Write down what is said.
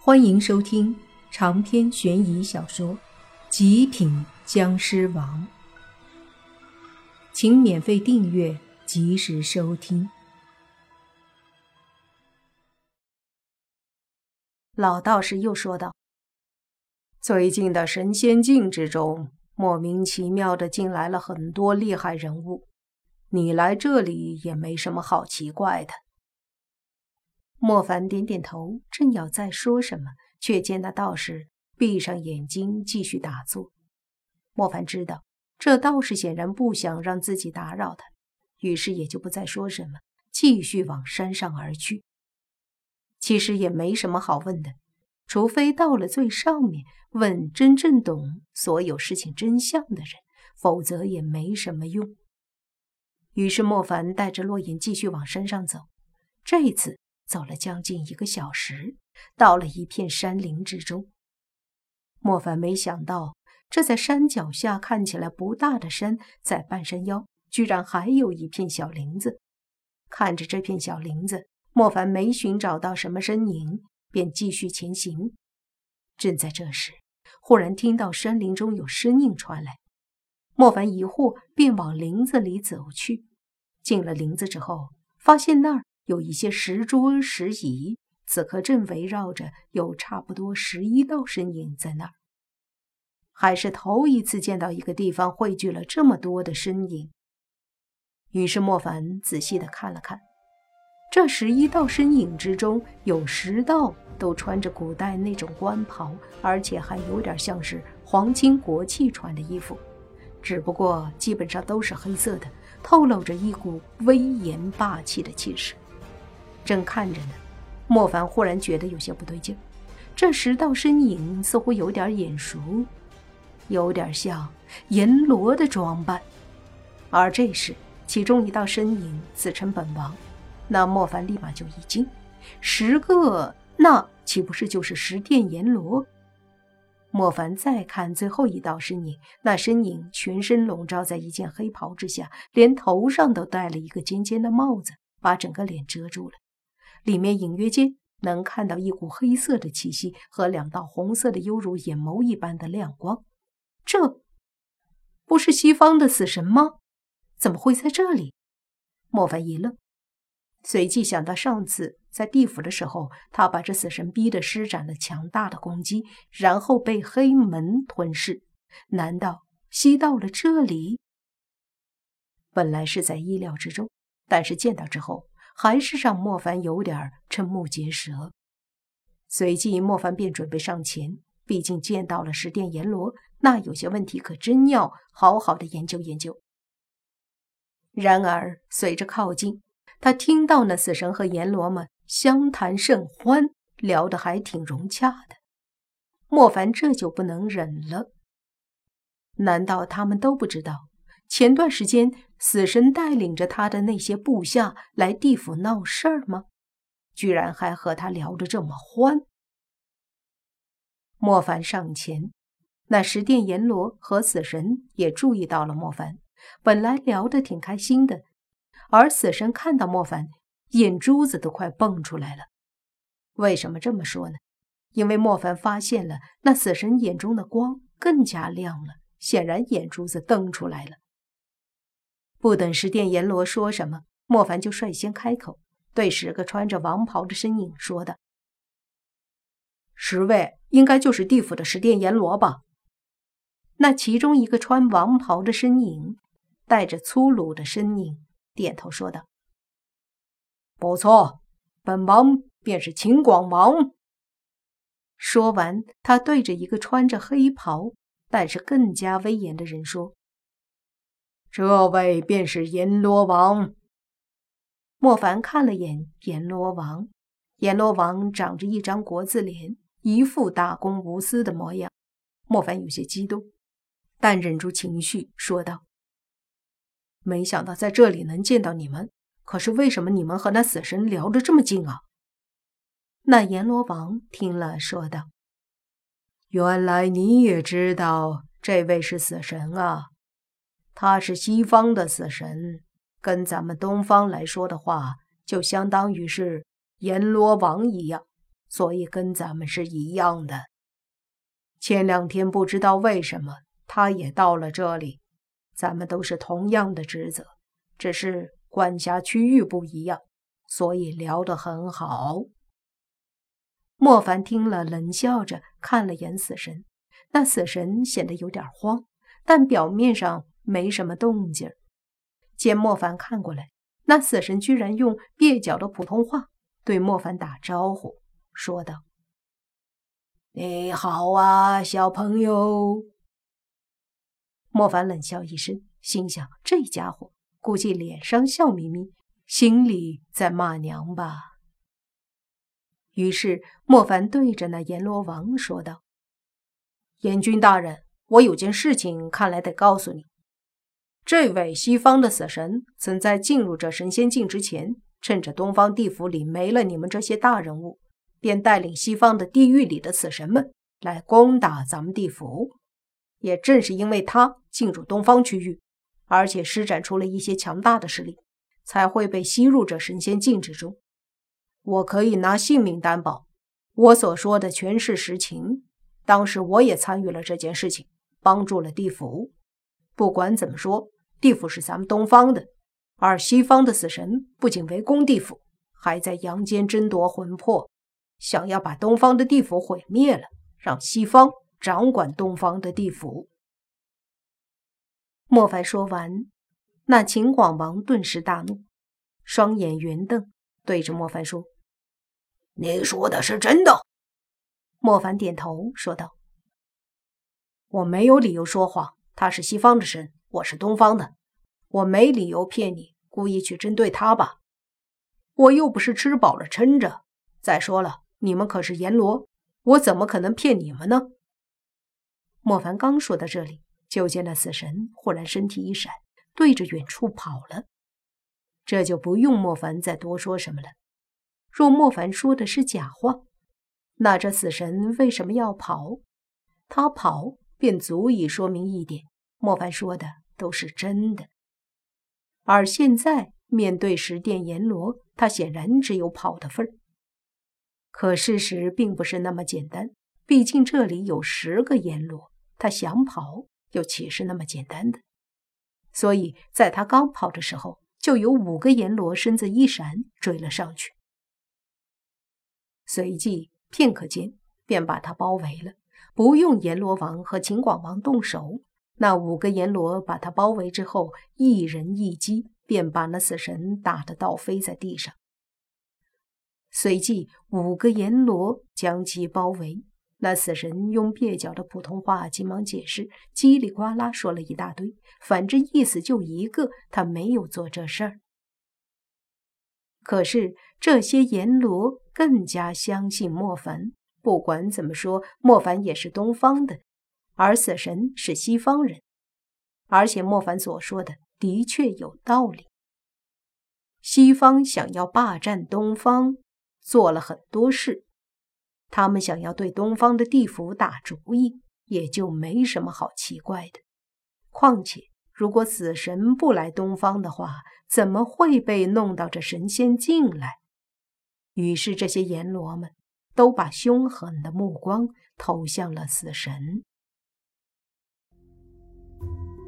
欢迎收听长篇悬疑小说《极品僵尸王》，请免费订阅，及时收听。老道士又说道：“最近的神仙境之中，莫名其妙的进来了很多厉害人物，你来这里也没什么好奇怪的。”莫凡点点头，正要再说什么，却见那道士闭上眼睛继续打坐。莫凡知道这道士显然不想让自己打扰他，于是也就不再说什么，继续往山上而去。其实也没什么好问的，除非到了最上面问真正懂所有事情真相的人，否则也没什么用。于是莫凡带着洛言继续往山上走，这一次。走了将近一个小时，到了一片山林之中。莫凡没想到，这在山脚下看起来不大的山，在半山腰居然还有一片小林子。看着这片小林子，莫凡没寻找到什么身影，便继续前行。正在这时，忽然听到山林中有声音传来，莫凡疑惑，便往林子里走去。进了林子之后，发现那儿。有一些石桌石椅，此刻正围绕着有差不多十一道身影在那儿。还是头一次见到一个地方汇聚了这么多的身影。于是莫凡仔细的看了看，这十一道身影之中，有十道都穿着古代那种官袍，而且还有点像是皇亲国戚穿的衣服，只不过基本上都是黑色的，透露着一股威严霸气的气势。正看着呢，莫凡忽然觉得有些不对劲。这十道身影似乎有点眼熟，有点像阎罗的装扮。而这时，其中一道身影自称本王，那莫凡立马就一惊：十个，那岂不是就是十殿阎罗？莫凡再看最后一道身影，那身影全身笼罩在一件黑袍之下，连头上都戴了一个尖尖的帽子，把整个脸遮住了。里面隐约间能看到一股黑色的气息和两道红色的，犹如眼眸一般的亮光。这不是西方的死神吗？怎么会在这里？莫凡一愣，随即想到上次在地府的时候，他把这死神逼得施展了强大的攻击，然后被黑门吞噬。难道吸到了这里？本来是在意料之中，但是见到之后。还是让莫凡有点瞠目结舌。随即，莫凡便准备上前，毕竟见到了十殿阎罗，那有些问题可真要好好的研究研究。然而，随着靠近，他听到那死神和阎罗们相谈甚欢，聊得还挺融洽的。莫凡这就不能忍了。难道他们都不知道？前段时间，死神带领着他的那些部下来地府闹事儿吗？居然还和他聊得这么欢。莫凡上前，那十殿阎罗和死神也注意到了莫凡，本来聊得挺开心的，而死神看到莫凡，眼珠子都快蹦出来了。为什么这么说呢？因为莫凡发现了那死神眼中的光更加亮了，显然眼珠子瞪出来了。不等十殿阎罗说什么，莫凡就率先开口，对十个穿着王袍的身影说道：“十位应该就是地府的十殿阎罗吧？”那其中一个穿王袍的身影，带着粗鲁的声音点头说道：“不错，本王便是秦广王。”说完，他对着一个穿着黑袍但是更加威严的人说。这位便是阎罗王。莫凡看了眼阎罗王，阎罗王长着一张国字脸，一副大公无私的模样。莫凡有些激动，但忍住情绪说道：“没想到在这里能见到你们，可是为什么你们和那死神聊得这么近啊？”那阎罗王听了说道：“原来你也知道这位是死神啊。”他是西方的死神，跟咱们东方来说的话，就相当于是阎罗王一样。所以跟咱们是一样的。前两天不知道为什么他也到了这里，咱们都是同样的职责，只是管辖区域不一样，所以聊得很好。莫凡听了，冷笑着看了眼死神。那死神显得有点慌，但表面上没什么动静。见莫凡看过来，那死神居然用蹩脚的普通话对莫凡打招呼，说道：“你好啊，小朋友。”莫凡冷笑一声，心想：这家伙估计脸上笑眯眯，心里在骂娘吧。于是，莫凡对着那阎罗王说道：“阎君大人，我有件事情，看来得告诉你。这位西方的死神，曾在进入这神仙境之前，趁着东方地府里没了你们这些大人物，便带领西方的地狱里的死神们来攻打咱们地府。也正是因为他进入东方区域，而且施展出了一些强大的势力，才会被吸入这神仙境之中。”我可以拿性命担保，我所说的全是实情。当时我也参与了这件事情，帮助了地府。不管怎么说，地府是咱们东方的，而西方的死神不仅围攻地府，还在阳间争夺魂魄，想要把东方的地府毁灭了，让西方掌管东方的地府。莫凡说完，那秦广王顿时大怒，双眼圆瞪，对着莫凡说。你说的是真的？莫凡点头说道：“我没有理由说谎。他是西方的神，我是东方的，我没理由骗你，故意去针对他吧？我又不是吃饱了撑着。再说了，你们可是阎罗，我怎么可能骗你们呢？”莫凡刚说到这里，就见那死神忽然身体一闪，对着远处跑了。这就不用莫凡再多说什么了。若莫凡说的是假话，那这死神为什么要跑？他跑便足以说明一点：莫凡说的都是真的。而现在面对十殿阎罗，他显然只有跑的份儿。可事实并不是那么简单，毕竟这里有十个阎罗，他想跑又岂是那么简单的？所以在他刚跑的时候，就有五个阎罗身子一闪追了上去。随即，片刻间便把他包围了。不用阎罗王和秦广王动手，那五个阎罗把他包围之后，一人一击，便把那死神打得倒飞在地上。随即，五个阎罗将其包围。那死神用蹩脚的普通话急忙解释，叽里呱啦说了一大堆，反正意思就一个：他没有做这事儿。可是这些阎罗更加相信莫凡。不管怎么说，莫凡也是东方的，而死神是西方人。而且莫凡所说的的确有道理。西方想要霸占东方，做了很多事。他们想要对东方的地府打主意，也就没什么好奇怪的。况且，如果死神不来东方的话，怎么会被弄到这神仙境来？于是这些阎罗们都把凶狠的目光投向了死神。